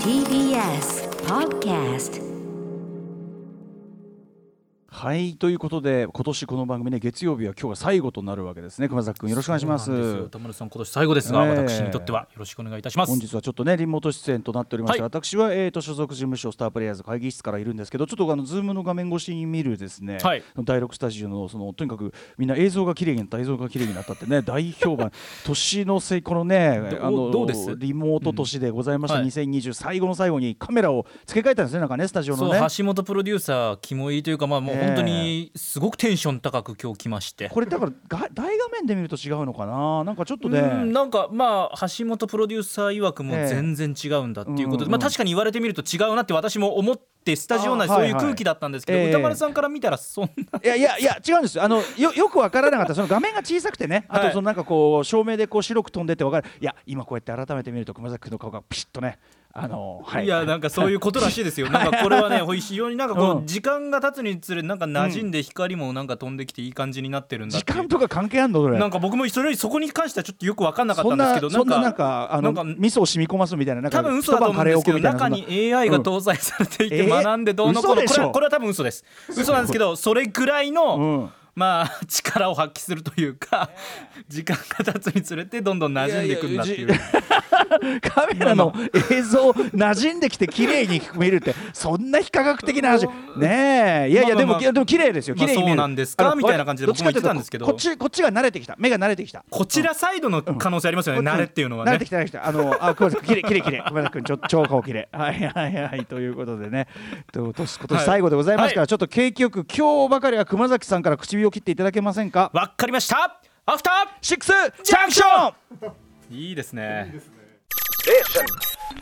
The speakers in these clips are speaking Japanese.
TBS Podcast はいということで今年この番組ね月曜日は今日が最後となるわけですね。熊崎君よろしくお願いします。田村さん今年最後ですが、ええ。私にとってはよろしくお願いいたします。本日はちょっとねリモート出演となっておりまして、はい。私は、えー、と所属事務所スタープレイヤーズ会議室からいるんですけどちょっとあのズームの画面越しに見るですね、はい。第6スタジオのそのとにかくみんな映像が綺麗になった映像が綺麗になったってね大評判年のせいこのねどあのどうです？リモート年でございました、うん。はい。2020最後の最後にカメラを付け替えたんですねなんかねスタジオのね。橋本プロデューサー肝いいというかまあもうええ本当にすごくテンション高く今日来まして。これだからが大画面で見ると違うのかな？なんかちょっとね、うんなんかまあ橋本プロデューサー曰くもええ全然違うんだっていうことで、うんうんまあ確かに言われてみると違うなって私も思ってスタジオ内あそういうはい。はい空気だったんですけど、ええ。歌丸さんから見たらそんな。いやいやいや違うんですよ。あのよよくわからなかった。その画面が小さくてね。あはい。とそのなんかこう照明でこう白く飛んでってわかる。いや今こうやって改めて見ると熊崎君の顔がピシッとねあのはい。いやなんかそういうことらしいですよ。なんかこれはね非常になんかこううん。時間が経つにつれなんか馴染んで光もなんか飛んできていい感じになってるんだ時間とか関係あんの？なんか僕もそれそこに関してはちょっとよく分かんなかったそんんですけどなそんななんかかあのなんか味噌を染み込ますみたいななんか多分嘘だと思うんですけど中に AI が搭載されていて学んでどうのこうの。これは多分嘘です。嘘なんですけどそれぐらいの、うんまあ力を発揮するというか時間が経つにつれてどんどん馴染んでいくんだっていう。いやいカメラの映像馴染んできて綺麗に見るってそんな非科学的な話。ねえ。いやいやでもでも綺麗ですよ。まあ綺麗に見える。そうなんですか？みたいな感じでどっちかという僕も言ってたんですけど。こっちこっちが慣れてきた。目が慣れてきた。こちらサイドの可能性ありますよね、慣れっていうのはね。慣れてきた慣れてきた。あのあごめんなさい。きれいきれいきれいごめんなさい。ちょ超顔きれいはいはいはい。ということでね。と年今年最後でございますから、はい。ちょっと景気よく今日ばかりは熊崎さんから口火を切っていただけませんかわかりましたアフタシックスジャンクションーいいですね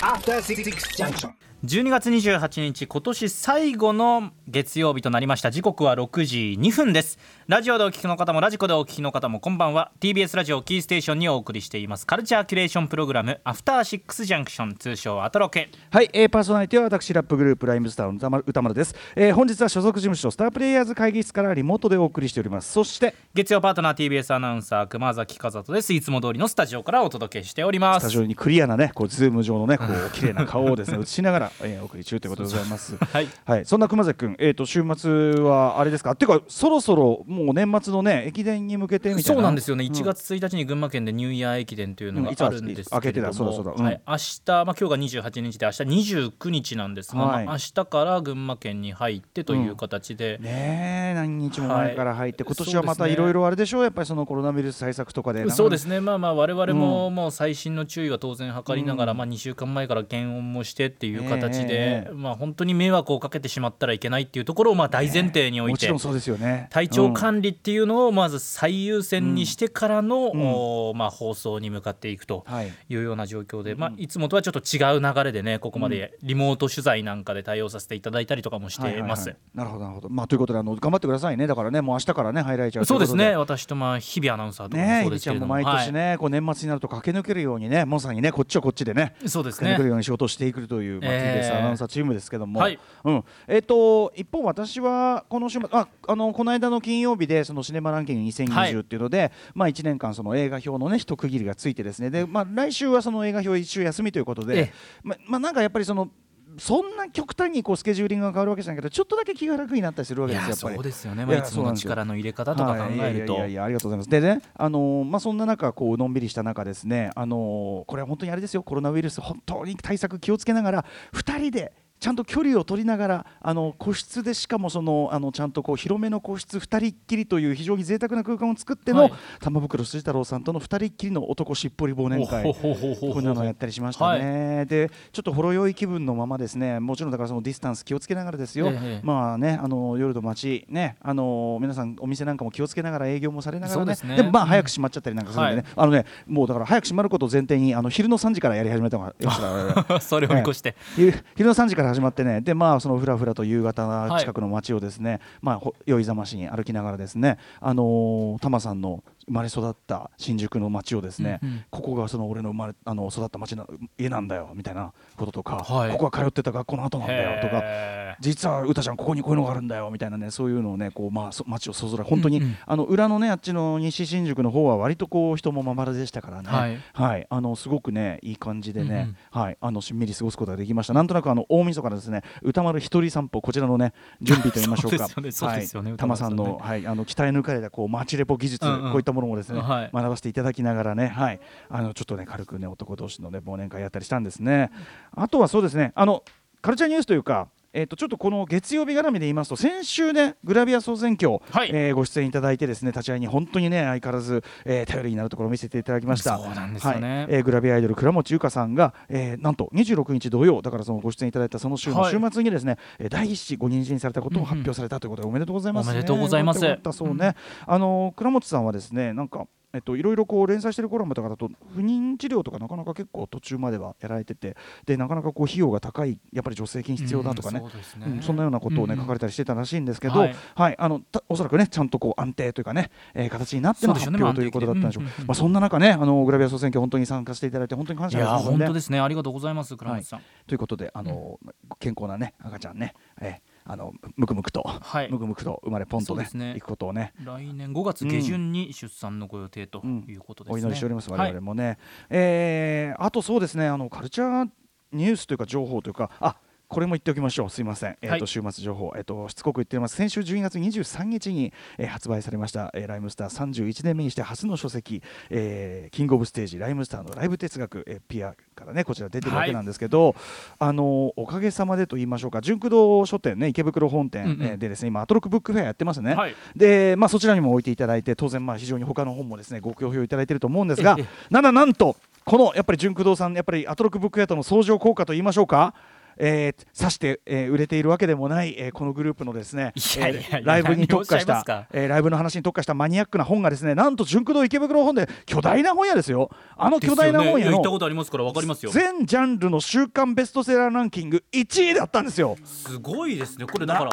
After Six Junction. 12月28日今年最後の月曜日となりました。時刻は6時2分です。ラジオでお聞きの方もラジコでお聞きの方もこんばんは。TBS ラジオキーステーションにお送りしています。カルチャーキュレーションプログラムアフターシックスジャンクション通称アトロク。はい、えー、パーソナリティは私ラップグループライムスターの宇多丸です、えー、本日は所属事務所スタープレイヤーズ会議室からリモートでお送りしております。そして月曜パートナー TBS アナウンサー熊崎風斗です。いつも通りのスタジオからお届けしております。スタジオにクリアなねこうズーム上のねこう綺麗な顔をですね映しながら、えー、お送り中ということでございます。はい。はい、そんな熊崎君、えー、と週末はあれですか？っていうかそろそろもう年末のね駅伝に向けてみたいな。そうなんですよね、うん。1月1日に群馬県でニューイヤー駅伝というのがあるんです開けれども、うだそうん。はい、明日、まあ今日が28日で明日29日なんですが、はい。まあ明日から群馬県に入ってという形で、ねえ何日も前から入って、はい。今年はまたいろいろあれでしょ？うやっぱりそのコロナウイルス対策とかで。そうですね。まあまあ我々ももう最新の注意は当然図りながら、まあ2週間前から検温もしてっていう形で、ええ。まあ本当に迷惑をかけてしまったらいけないっていうところをまあ大前提において、もちろんそうですよね。体調うん管理っていうのをまず最優先にしてからの、まあ、放送に向かっていくとはい。いうような状況で、まあ、いつもとはちょっと違う流れでねここまでリモート取材なんかで対応させていただいたりとかもしてます。はいはい。はいなるほどなるほど。まあということであの頑張ってくださいねだからねもう明日からね入られちゃうそうですね。私とまあ日々アナウンサーとかそうですけれども毎年ね、こう年末になると駆け抜けるようにね、まさにね、こっちはこっちでね、はいそうです駆け抜けるねように仕事をしていくという、まあ、ええ TBS アナウンサーチームですけども、はい。うん、えっ、と一方私はこの週末、あ、あのこの間の金曜日でそのシネマランキングは2020い。っていうので、まあ一年間その映画表のね一区切りがついてですね、でまあ来週はその映画表一週休みということでええ、ままあなんかやっぱりそのそんな極端にこうスケジューリングが変わるわけじゃないけど、ちょっとだけ気が楽になったりするわいけですよやっぱりやそう。ですよね、いまあ、いつもの力の入れ方とか考えると、はい、いやいやいやありがとうございますでねあのーまあそんな中こうのんびりした中ですねあのーこれは本当にあれですよコロナウイルス本当に対策気をつけながら2人でちゃんと距離を取りながらあの個室でしかもそのあのちゃんとこう広めの個室2人っきりという非常に贅沢な空間を作っての、はい。玉袋筋太郎さんとの2人っきりの男しっぽり忘年会こんなのやったりしましたね、でちょっとほろ酔い気分のままですねもちろんだからそのディスタンス気をつけながらですよ、ええ。まあねあの夜の街ねあの皆さんお店なんかも気をつけながら営業もされながらね。ですね。もまあ早く閉まっちゃったりなんかするんでね、はい。あのねもうだから早く閉まることを前提にあの昼の3時からやり始めたのが それを見越して、昼昼の3時から始まってね。でまあそのふらふらと夕方近くの街をですね、まあほ酔いざましに歩きながらですねあのータマさんの生まれ育った新宿の街をですね、うんうん。ここがその俺の生まれあの育った街の家なんだよみたいなこととか、はい。ここは通ってた学校の後なんだよとか実は歌ちゃんここにこういうのがあるんだよみたいなねそういうのをねこうまあそ街をそぞら本当に、うんうん。あの裏のねあっちの西新宿の方は割とこう人もまばらでしたからね。はい。あのすごくねいい感じでね、うんうん。はい。あのしんみり過ごすことができました。なんとなくあの大晦日からですね歌丸一人散歩こちらのね準備といいましょうか。はい、玉さんの、はい、あの鍛え抜かれたこう街レポ技術、うんうん。こういったものもですね、はい学ばせていただきながらね、はい、あのちょっとね軽くね男同士のね忘年会やったりしたんですね。あとはそうですねあのカルチャーニュースというか。えー、とちょっとこの月曜日絡みで言いますと先週ねグラビア総選挙、はい。えーご出演いただいてですね立ち会いに本当にね相変わらず、えー頼りになるところを見せていただきました。そうなんですよね。はい。えーグラビアアイドル倉持優香さんが、えーなんと26日土曜だからそのご出演いただいたその週のはい。週末にですね、えー第一子ご妊娠されたことを発表されたということでおめでとうございます、ね、おめでとうございます。そうね、あのー倉持さんはですねなんかえっと、いろいろこう連載してるコラムとかだと不妊治療とかなかなか結構途中まではやられててでなかなかこう費用が高いやっぱり助成金必要だとかね、うんそうですね。うんそんなようなことをね、書かれたりしてたらしいんですけど、ははいいあのたおそらくねちゃんとこう安定というかね、えー形になっての発そうでしょうね表ということだったんでしょう。まあそんな中ねあのグラビア総選挙本当に参加していただいて本当に感謝です本当ですね。ありがとうございます倉持さん。ということであの、健康なね赤ちゃんね、えーあのむくむくと、はい。むくむくと生まれポンとねね。いくことをね。来年5月下旬に出産のご予定ということですね。お祈りしております、はい。我々もね、えーあとそうですねあのカルチャーニュースというか情報というかあこれも言っておきましょう。すいません、えーとはい週末情報、えー、としつこく言っております。先週12月23日に、えー発売されました、えーライムスター31年目にして初の書籍、えーキングオブステージライムスターのライブ哲学、えーピアからねこちら出てるわけなんですけど、あのおかげさまでと言いましょうか。純駆動書店ね池袋本店、うえーでですね今アトロックブックフェアやってますね、はい。で、まあ、そちらにも置いていただいて当然まあ非常に他の本もですねご好評いただいていると思うんですがええ。なんだなんとこのやっぱり純駆動さんやっぱりアトロックブックフェアとの相乗効果と言いましょうかえー、指して、えー売れているわけでもない、えーこのグループのですねライブに特化した、えーライブの話に特化したマニアックな本がですねなんと純駆動池袋本で巨大な本屋ですよ。あの巨大な本屋のねいや行ったことありますからわかりますよ。全ジャンルの週間ベストセラーランキング1位だったんですよ。すごいですね。これだから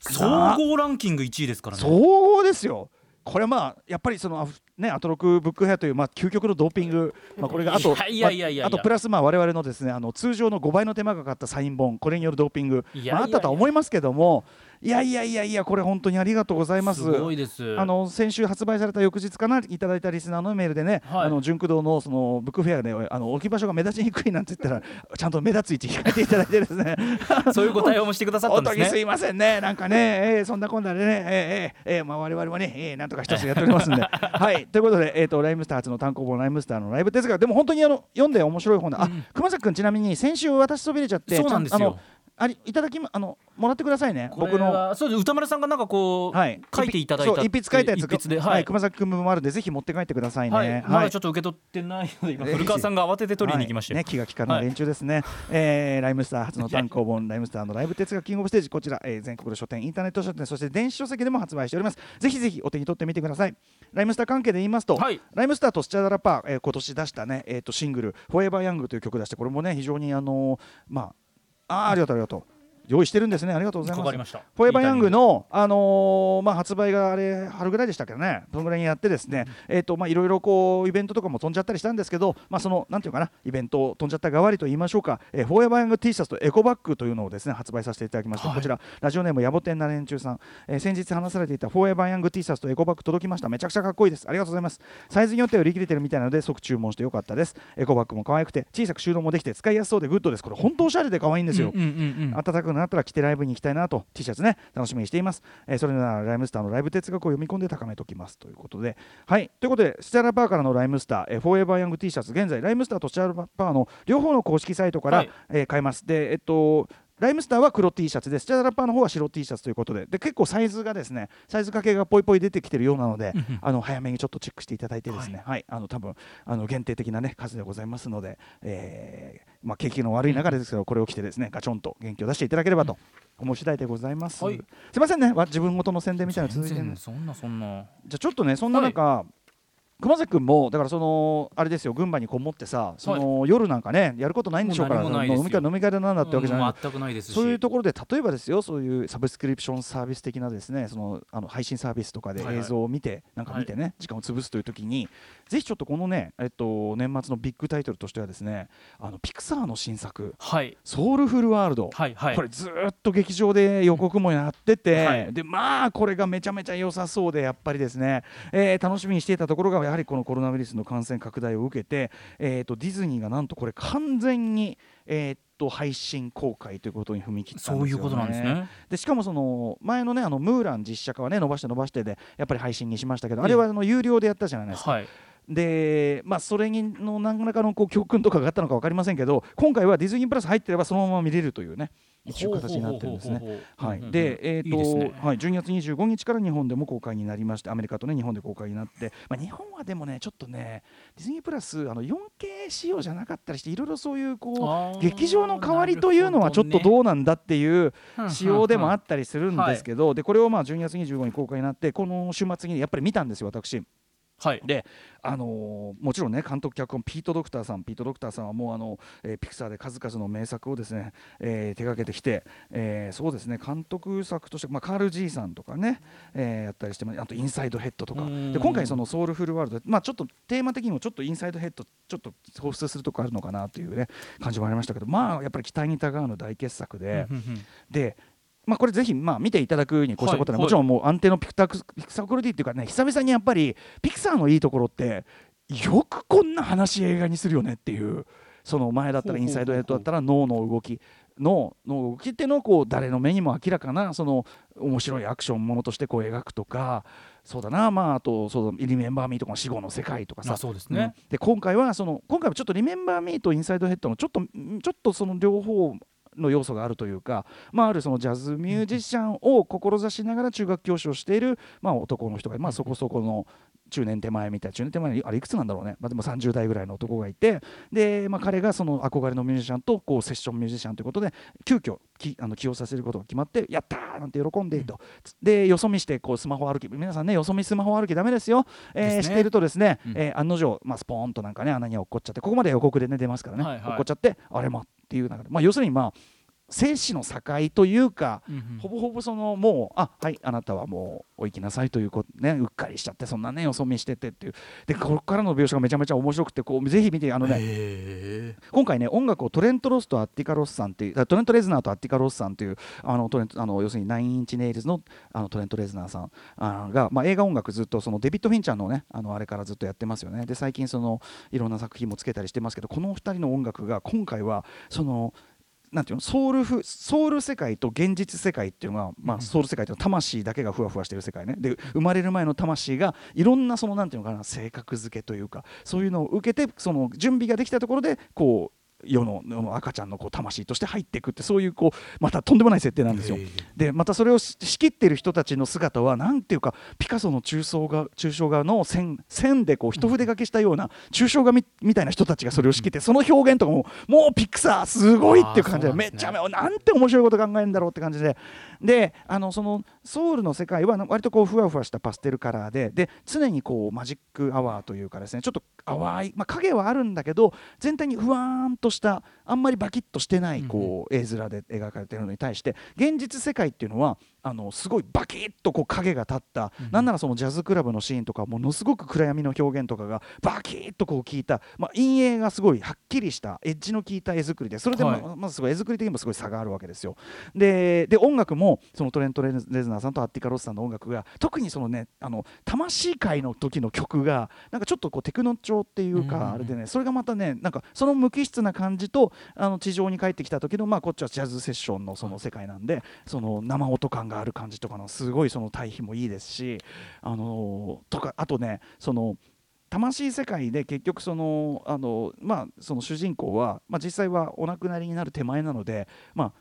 総合ランキング1位ですからね。総合ですよ。これまあやっぱりそのねアトロクブックフェアというまあ究極のドーピングまあこれがあとああとプラスまあ我々のですねあの通常の5倍の手間がかかったサイン本これによるドーピング。まああったとは思いますけどもいやいやいやいやこれ本当にありがとうございます。すごいです。あの先週発売された翌日かないただいたリスナーのメールでね、はい。あの純駆動のそのブックフェアであの置き場所が目立ちにくいなんて言ったらちゃんと目立つ位置控えていただいてですね。そういうご対応もしてくださったんですね。すいませんね、なんかね、えーそんなこんなでね、えーえーえー。まあ、我々もね、えーなんとか一つやっておりますんで。はい、ということで、えー、とライムスター初の単行本、ライムスターのライブ哲学、でも本当にあの読んで面白い本だ、あうん。熊崎君、ちなみに先週、私そびれちゃって、そうなんですよありいただきまあのもらってくださいね、僕の。はそうです。歌丸さんがなんかこう、はい、書いていただいた一筆書いたやつ一筆で。は、はいい、熊崎君もあるんでぜひ持って帰ってくださいね。はい、まだちょっと受け取ってないので今古川さんが慌てて取りに行きましたね、気が利かない連中ですね、えーライムスター初の単行本ライムスターのライブ哲学キングオブステージこちら、えー 全国の書店インターネット書店そして電子書籍でも発売しております。ぜひぜひお手に取ってみてください。ライムスター関係で言いますと、はい。ライムスターとスチャダラパー、えー今年出したね、えー、とシングル「フォーエバーヤング」という曲出してこれもね非常にあのーまああーありがとうありがとう。用意してるんですねありがとうございますフォーエバーヤングの、あのーまあ、発売があれ春ぐらいでしたけどね、そのぐらいにやってですね、えっ、とまあいろいろこうイベントとかも飛んじゃったりしたんですけど、まあそのなんていうかなイベント飛んじゃった代わりと言いましょうか、えーフォーエバーヤング T シャツとエコバッグというのをですね発売させていただきまして、はいこちらラジオネーム野暮天な連中さん、えー先日話されていたフォーエバーヤング T シャツとエコバッグ届きました。めちゃくちゃかっこいいです。ありがとうございます。サイズによっては売り切れてるみたいなので即注文してよかったです。エコバッグも可愛くて小さく収納もできて使いやすそうでグッドです。これ本当おしゃれで可愛いんですよ。うんうんうんうん暖かくなったら着てライブに行きたいなと T シャツね楽しみにしています、えーそれならライムスターのライブ哲学を読み込んで高めておきますということで。はい。ということでスチャラパーからのライムスター、えーフォーエバーヤング T シャツ現在ライムスターとスチャラパーの両方の公式サイトから、はい。えー買えます。でえっとライムスターは黒 T シャツでスチャラパーの方は白 T シャツということで。で結構サイズがですねサイズ掛けがぽいぽい出てきてるようなのであの早めにちょっとチェックしていただいてですね。はい、あの多分あの限定的なね数でございますので、えーまあ景気の悪い中ですけどこれを着てですねガチョンと元気を出していただければと思う次第でございます、はい。すいませんね。わ自分ごとの宣伝みたいなの続いてるんです全然そんなそんな。じゃあちょっとねそんな中、熊崎君もだからそのあれですよ群馬にこもってさその、夜なんかねやることないんでしょうから飲み会飲み会でなんだってわけじゃない、うん全くないですし。そういうところで例えばですよそういうサブスクリプションサービス的なですねそのあの配信サービスとかで映像を見て、なんか見てね、時間を潰すという時にぜひちょっとこのねえっと年末のビッグタイトルとしてはですねあのピクサーの新作はい「ソウルフルワールド」はいはい。これずーっと劇場で予告もやってて、はい。でまあこれがめちゃめちゃ良さそうでやっぱりですね、えー楽しみにしていたところがやはりこのコロナウイルスの感染拡大を受けて、えー、とディズニーがなんとこれ完全に、えーと配信公開ということに踏み切ったんですよ、ね、そういうことなんですね。でしかもその前のねあのムーラン実写化はね伸ばして伸ばしてでやっぱり配信にしましたけど、ええあれはあの有料でやったじゃないですか。はい。でまあそれにの何らかのこう教訓とかがあったのか分かりませんけど今回はディズニープラス入ってればそのまま見れるというね一応形になってるんですね。はい、で、えーとねはい、12月25日から日本でも公開になりましてアメリカと、ね、日本で公開になって、まあ、日本はでもねちょっとねディズニープラスあの 4K 仕様じゃなかったりしていろいろそういうこう劇場の代わりというのはちょっとどうなんだっていう仕様でもあったりするんですけど、でこれをまあ12月25日に公開になってこの週末にやっぱり見たんですよ私。はい。で、あのーもちろんね監督脚本ピート・ドクターさんピート・ドクターさんはもうあの、えーピクサーで数々の名作をですね、えー手掛けてきて、えーそうですね監督作として、まあ、カール・ジーさんとかね、えーやったりしてあと「インサイド・ヘッド」とか。うん。で今回その「ソウルフル・ワールド」まあちょっとテーマ的にもちょっとインサイド・ヘッドちょっと放出するとこあるのかなというね感じもありましたけどまあやっぱり期待にたがうの大傑作で。でまあ、これぜひまあ見ていただくに越したことは、はい。もちろんもう安定のピクタクピクサークオリティっていうかね久々にやっぱりピクサーのいいところってよくこんな話映画にするよねっていうその前だったらインサイドヘッドだったら脳の動き脳の動きっていうのをこう誰の目にも明らかなその面白いアクションものとしてこう描くとかそうだなまああとそうリメンバー・ミーとかの死後の世界とかさ。まあそうですね。うん。で今回はその今回はちょっとリメンバー・ミーとインサイドヘッドのちょっとんちょっとその両方の要素があるというか、まあ、あるそのジャズミュージシャンを志しながら中学教師をしている、まあ、男の人が、まあ、そこそこの中年手前みたいな中年手前にあれいくつなんだろうね、まあ、でも30代ぐらいの男がいてで、まあ、彼がその憧れのミュージシャンとこうセッションミュージシャンということで急遽きあの起用させることが決まってやったーなんて喜んでいると、でよそ見してこうスマホ歩き皆さんねよそ見スマホ歩きダメですよ、えーね。しているとですね、うん。えー案の定、まあ、スポーンとなんかね穴に落っこっちゃってここまで予告でね出ますからね、はいはい。落っこっちゃってあれまっていう中で、まあ、要するにまあ生死の境というか、うんうん。ほぼほぼそのもうあはいあなたはもうお行きなさいということねうっかりしちゃってそんなねよそ見しててっていう。でここからの描写がめちゃめちゃ面白くてこうぜひ見てあのねへ今回ね音楽をトレント・ロスとアッティカス・ロスさんっていうあトレント・レズナーとアッティカス・ロスさんっていうあのトレントあの要するにナインインチネイルズのあのトレント・レズナーさんあが、まあ、映画音楽ずっとそのデビッド・フィンチャーのねあのあれからずっとやってますよね。で最近そのいろんな作品もつけたりしてますけどこのお二人の音楽が今回はそのなんていうの？ソウルフソウル世界と現実世界っていうのは、まあ、ソウル世界というのは魂だけがふわふわしてる世界ね。で生まれる前の魂がいろんなそのなんていうのかな性格付けというかそういうのを受けてその準備ができたところでこう世の世の赤ちゃんのこう魂として入っていくってそういうこうまたとんでもない設定なんですよ。でまたそれをし仕切っている人たちの姿はなんていうかピカソの抽象画抽象画の線線でこう一筆書きしたような抽象画みみたいな人たちがそれを仕切ってその表現とかももうピクサーすごいっていう感じであーそうなんですねめっちゃめなんて面白いこと考えるんだろうって感じでであのそのソウルの世界は割とこうふわふわしたパステルカラーでで常にこうマジックアワーというかですねちょっと淡い、まあ、影はあるんだけど全体にふわーんとしたあんまりバキッとしてないこう絵面で描かれているのに対して現実世界っていうのはあのすごいバキッとこう影が立った、なんならそのジャズクラブのシーンとかものすごく暗闇の表現とかがバキッとこう効いた、まあ、陰影がすごいはっきりしたエッジの効いた絵作りでそれでま,、はい。まずすごい絵作り的にもすごい差があるわけですよ。でで音楽もそのトレント・レズナーさんとアッティカ・ロスさんの音楽が特にそのねあの魂界の時の曲がなんかちょっとこうテクノ調っていうかあれでねそれがまたねなんかその無機質な感じとあの地上に帰ってきた時のまあこっちはジャズセッションのその世界なんでその生音感がある感じとかのすごいその対比もいいですしあのとかあとねその魂世界で結局そのあの、まあ、その主人公は、まあ、実際はお亡くなりになる手前なので、まあ、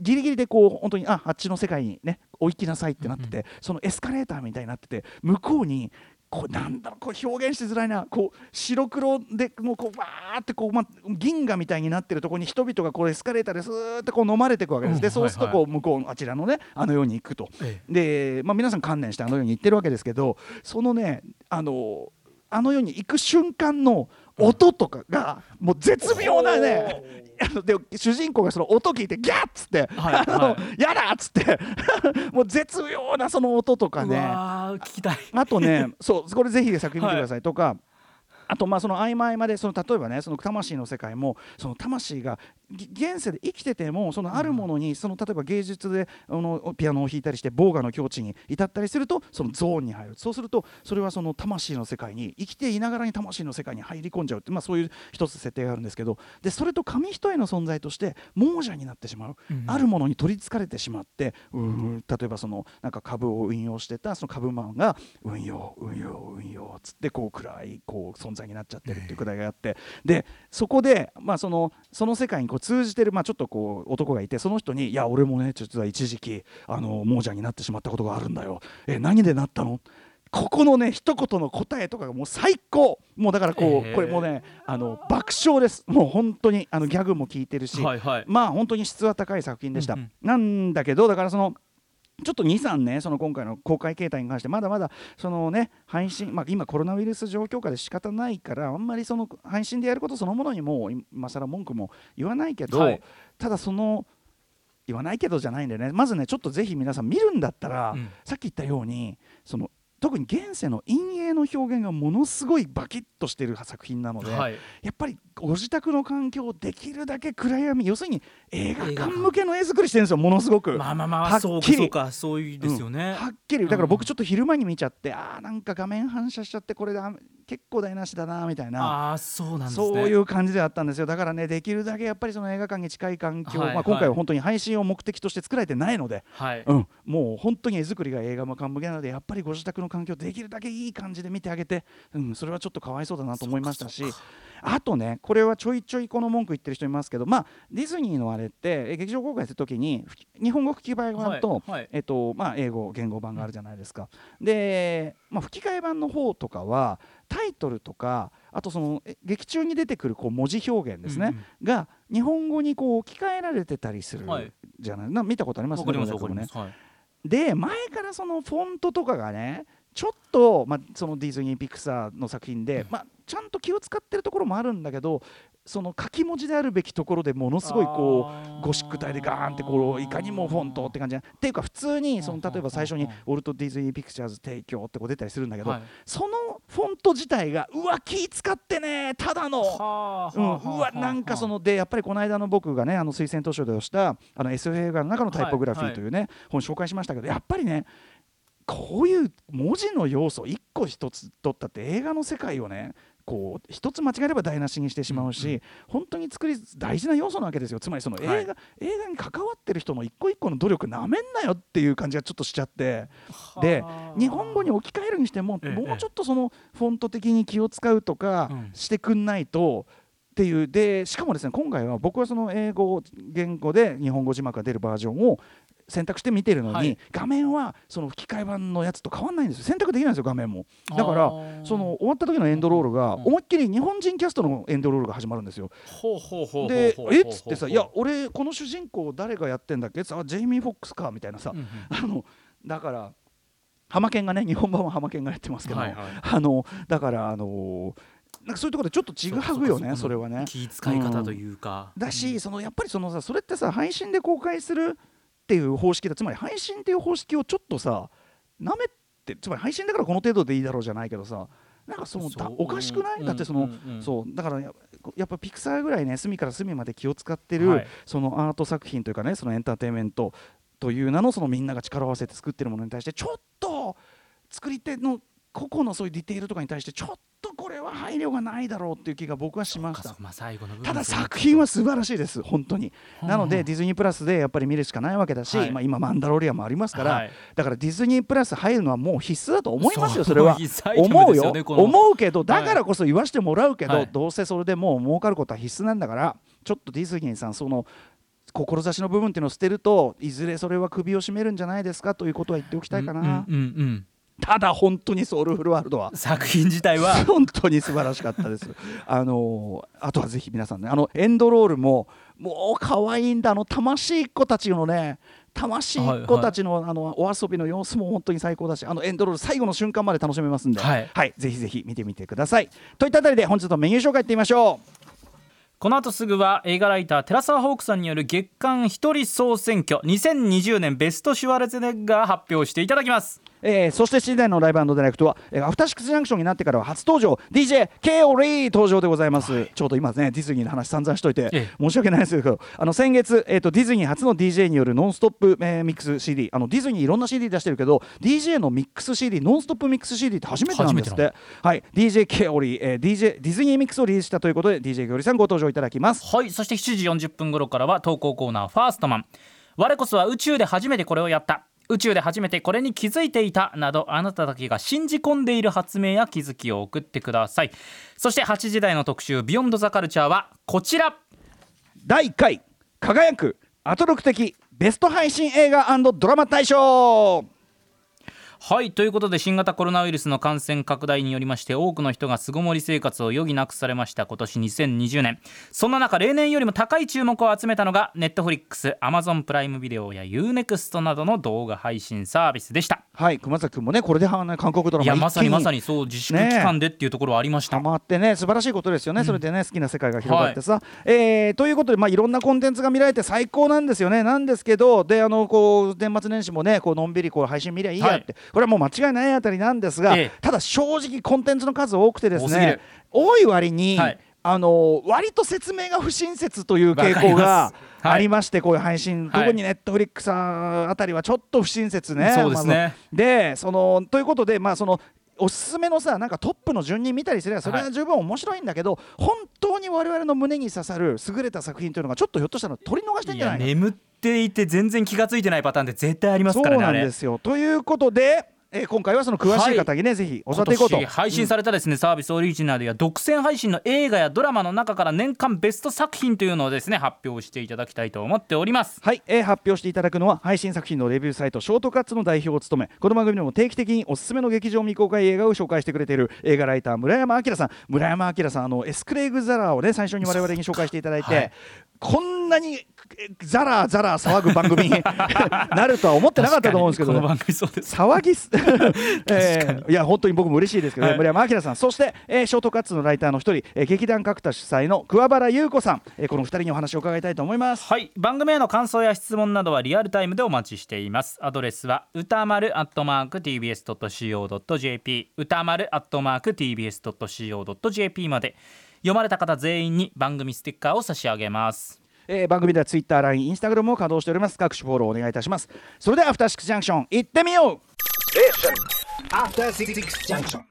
ギリギリでこう本当にああっちの世界にねお行きなさいってなってて、そのエスカレーターみたいになってて向こうにこうなんだろうこう表現しづらいなこう白黒でもうこうわーってこう、まあ、銀河みたいになってるところに人々がこうエスカレーターでスーッとこう飲まれていくわけです、うん。でそうするとこう向こうのあちらのねあの世に行くと。えで、まあ、皆さん観念してあのように言ってるわけですけどそのねあのあの世に行く瞬間の音とかがもう絶妙なね。あので主人公がその音聞いてギャッつって「はいあのはやだ!」っつって もう絶妙なその音とかうねわー聞きたい。あとねそうこれぜひ作品見てくださいとか、あとまあその合間合間でその例えばねその魂の世界もその魂がぎ現世で生きててもそのあるものにその例えば芸術であのピアノを弾いたりしてボーガの境地に至ったりするとそのゾーンに入る。そうするとそれはその魂の世界に生きていながらに魂の世界に入り込んじゃうってまあそういう一つ設定があるんですけどでそれと紙一重の存在として亡者になってしまう、うんあるものに取りつかれてしまってうーん例えばそのなんか株を運用してたその株マンが運用運用運用っつってこう暗いこう存在になっちゃってるっていうくだりがあって。でそこでまあそのその世界にこう通じてるまあちょっとこう男がいてその人に「いや俺もね実は一時期あの亡者になってしまったことがあるんだよ。え何でなったの?」ここのね一言の答えとかがもう最高。もうだからこう、へー。これもうねあの爆笑です。もう本当にあのギャグも聞いてるし、はいはい。まあ本当に質は高い作品でした、うんうん。なんだけどだからそのちょっと23ねその今回の公開形態に関してまだまだそのね配信、まあ、今コロナウイルス状況下で仕方ないからあんまりその配信でやることそのものにも今更文句も言わないけど、はい。ただその言わないけどじゃないんでね。まずねちょっとぜひ皆さん見るんだったら、うん。さっき言ったようにその特に現世の陰影の表現がものすごいバキッとしてる作品なので、はい。やっぱりご自宅の環境をできるだけ暗闇要するに映画館館向けの絵作りしてるんですよものすごく。まあまあまはっあそうかきり。そうかそういうですよね、はっきり。だから僕ちょっと昼間に見ちゃって、ああなんか画面反射しちゃってこれだ結構台無しだなみたいな。ああそうなんですね。そういう感じであったんですよ。だからねできるだけやっぱりその映画館に近い環境、はいまあ、今はい回は本当に配信を目的として作られてないので、はい、うん、もう本当に絵作りが映画館向けなのでやっぱりご自宅の環境をできるだけいい感じで見てあげて、うん、それはちょっとかわいそうだなと思いましたしあとねこれはちょいちょいこの文句言ってる人いますけどまあディズニーのあれってえ劇場公開する時に吹き日本語吹き替え版と、はいはい。えっとまあ、英語言語版があるじゃないですか。で、まあ、吹き替え版の方とかはタイトルとかあとそのえ劇中に出てくるこう文字表現ですね、うんうん。が日本語にこう置き換えられてたりするはい。じゃない、な見たことあります？わかね。わかります、はい。で前からそのフォントとかがねちょっと、まあ、そのディズニー・ピクサーの作品で、まあ、ちゃんと気を使ってるところもあるんだけどその書き文字であるべきところでものすごいこうゴシック体でガーンってこういかにもフォントって感じっていうか普通にその例えば最初にウォルト・ディズニー・ピクチャーズ提供ってこう出たりするんだけど、はい。そのフォント自体がうわ気使ってねただの。はあうん、うわなんかそのでやっぱりこの間の僕がねあの推薦図書で押したあの SF 映画の中のタイポグラフィーというね、本紹介しましたけどやっぱりねこういう文字の要素一個一つ取ったって映画の世界をねこう一つ間違えれば台無しにしてしまうし、うん。う本当に作り大事な要素なわけですよ。つまりその映画、はい。映画に関わってる人の一個一個の努力なめんなよっていう感じがちょっとしちゃって。ではあ。日本語に置き換えるにしても、ええ。もうちょっとそのフォント的に気を使うとかうん。してくんないと。っていう。でしかもですね今回は僕はその英語言語で日本語字幕が出るバージョンを選択して見てるのに、はい。画面はその吹き替え版のやつと変わんないんですよ。選択できないんですよ画面も。だからその終わった時のエンドロールがうん思いっきり日本人キャストのエンドロールが始まるんですよ。でえ？っつってさ「いや俺この主人公誰がやってんだっけ?」あジェイミー・フォックスか」みたいなさ、うんうんあのだからハマケンがね日本版はハマケンがやってますけど、はいはい。あのだからあのなんかそういうところでちょっとちぐはぐよねそれはね。気遣い方というか、だし、そのやっぱりそのさそれってさ配信で公開するっていう方式だ。つまり配信っていう方式をちょっとさなめてつまり配信だからこの程度でいいだろうじゃないけどさなんかそのおかしくない、うんだってその、うんうんそう。だからややっぱピクサーぐらいね隅から隅まで気を使ってる、はい。そのアート作品というかねそのエンターテインメントという名のそのみんなが力を合わせて作ってるものに対してちょっと作り手の個々のそういうディテールとかに対してちょっとこれは配慮がないだろうっていう気が僕はしました。まあ最後の部分ただ作品は素晴らしいです本当に。うん。なのでディズニープラスでやっぱり見るしかないわけだし、はい。まあ、今マンダロリアンもありますから、はい。だからディズニープラス入るのはもう必須だと思いますよそれは。思うよ思うけどだからこそ言わしてもらうけど、はい。どうせそれでもう儲かることは必須なんだからちょっとディズニーさんその志の部分っていうのを捨てるといずれそれは首を絞めるんじゃないですかということは言っておきたいかな、うんうんうんただ本当にソウルフルワールドは。うん作品自体は。本当に素晴らしかったです。あのあとはぜひ皆さんね、あのエンドロールももう可愛いんだ。あの魂っ子たちのね魂子たちの,、あのお遊びの様子も本当に最高だしあのエンドロール最後の瞬間まで楽しめますんで、はい。ぜひぜひ見てみてください。といったあたりで本日のメニュー紹介いってみましょう。この後すぐは映画ライター寺澤ホークさんによる月間一人総選挙2020年ベストシュワルツェネッガー発表していただきますえー、そして7時台のライブディレクトは、えー、アフターシックスジャンクションになってからは初登場 DJ ケオリー登場でございます、はい、ちょうど今ねディズニーの話散々しといて、ええ、申し訳ないですけどあの先月、えーと、ディズニー初の DJ によるノンストップ、えー、ミックス CD あのディズニーいろんな CD 出してるけど DJ のミックス CD ノンストップミックス CD って初めてなんですって。はい。DJ ケオリー、えー、DJ ディズニーミックスをリリースしたということで DJ ケオリーさんご登場いただきます。はい。そして7時40分頃からは投稿コーナーファーストマン。我こそは宇宙で初めてこれをやった宇宙で初めてこれに気づいていたなどあなただけが信じ込んでいる発明や気づきを送ってください。そして8時台の特集「 Beyond the Culture はこちら。第1回輝くアトロク的ベスト配信映画ドラマ大賞。はいということで新型コロナウイルスの感染拡大によりまして多くの人が巣ごもり生活を余儀なくされました今年2020年。そんな中例年よりも高い注目を集めたのがネットフリックスアマゾンプライムビデオや UNEXT などの動画配信サービスでした。はい熊崎君もねこれで韓国ドラマいやまさにまさにそう自粛期間でっていうところはありました、ね、まってね素晴らしいことですよね、うん、それでね好きな世界が広がってさ、はい、えー、ということでまあいろんなコンテンツが見られて最高なんですよね。なんですけどであのこう年末年始もねこうのんびりこう配信見りゃいいやって、はい、これはもう間違いないあたりなんですが、ええ、ただ正直コンテンツの数多くてですね多い割に、はい、あの割と説明が不親切という傾向がありまして、こういう配信、特にネットフリックスあたりはちょっと不親切ね。そうですね、でそのということで、まあ、そのおすすめのさなんかトップの順に見たりすればそれは十分面白いんだけど、はい、本当に我々の胸に刺さる優れた作品というのがちょっとひょっとしたら取り逃してんじゃない眠っていて全然気が付いてないパターンって絶対ありますからね。そうなんですよ。ということでえー、今回はその詳しい方にね、はい、ぜひ教わっていこうと。配信されたですね、うん、サービスオリジナルや独占配信の映画やドラマの中から年間ベスト作品というのをですね発表していただきたいと思っております。はい、えー、発表していただくのは配信作品のレビューサイトショートカッツの代表を務めこの番組でも定期的におすすめの劇場未公開映画を紹介してくれている映画ライター村山明さん。村山明さんあのエスクレイグザラーをね最初に我々に紹介していただいて、はい、こんなにザラザラ騒ぐ番組に なるとは思ってなかったと思うんですけど、この番組そうです。騒ぎす、えー、いや本当に僕も嬉しいですけど、はい、村山明さんそして、えー、ショートカッツのライターの一人、えー、劇団角田主催の桑原優子さん、えー、この二人にお話を伺いたいと思います。はい。番組への感想や質問などはリアルタイムでお待ちしています。アドレスは歌丸アットマーク tbs.co.jp 歌丸アットマーク tbs.co.jp まで読まれた方全員に番組ステッカーを差し上げます。えー、番組ではツイッター、LINE、インスタグラムも稼働しております。各種フォローお願いいたします。それではアフターシックスジャンクション行ってみよう。えアフターシックスジャンクション